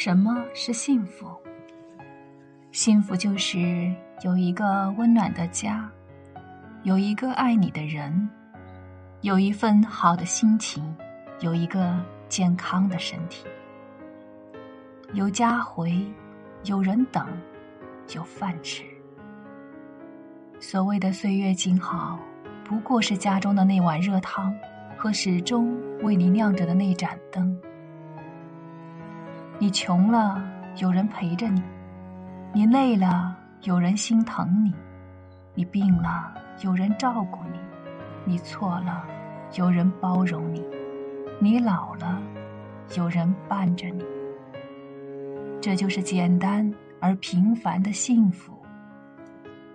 什么是幸福？幸福就是有一个温暖的家，有一个爱你的人，有一份好的心情，有一个健康的身体，有家回，有人等，有饭吃。所谓的岁月静好，不过是家中的那碗热汤和始终为你亮着的那盏灯。你穷了，有人陪着你；你累了，有人心疼你；你病了，有人照顾你；你错了，有人包容你；你老了，有人伴着你。这就是简单而平凡的幸福。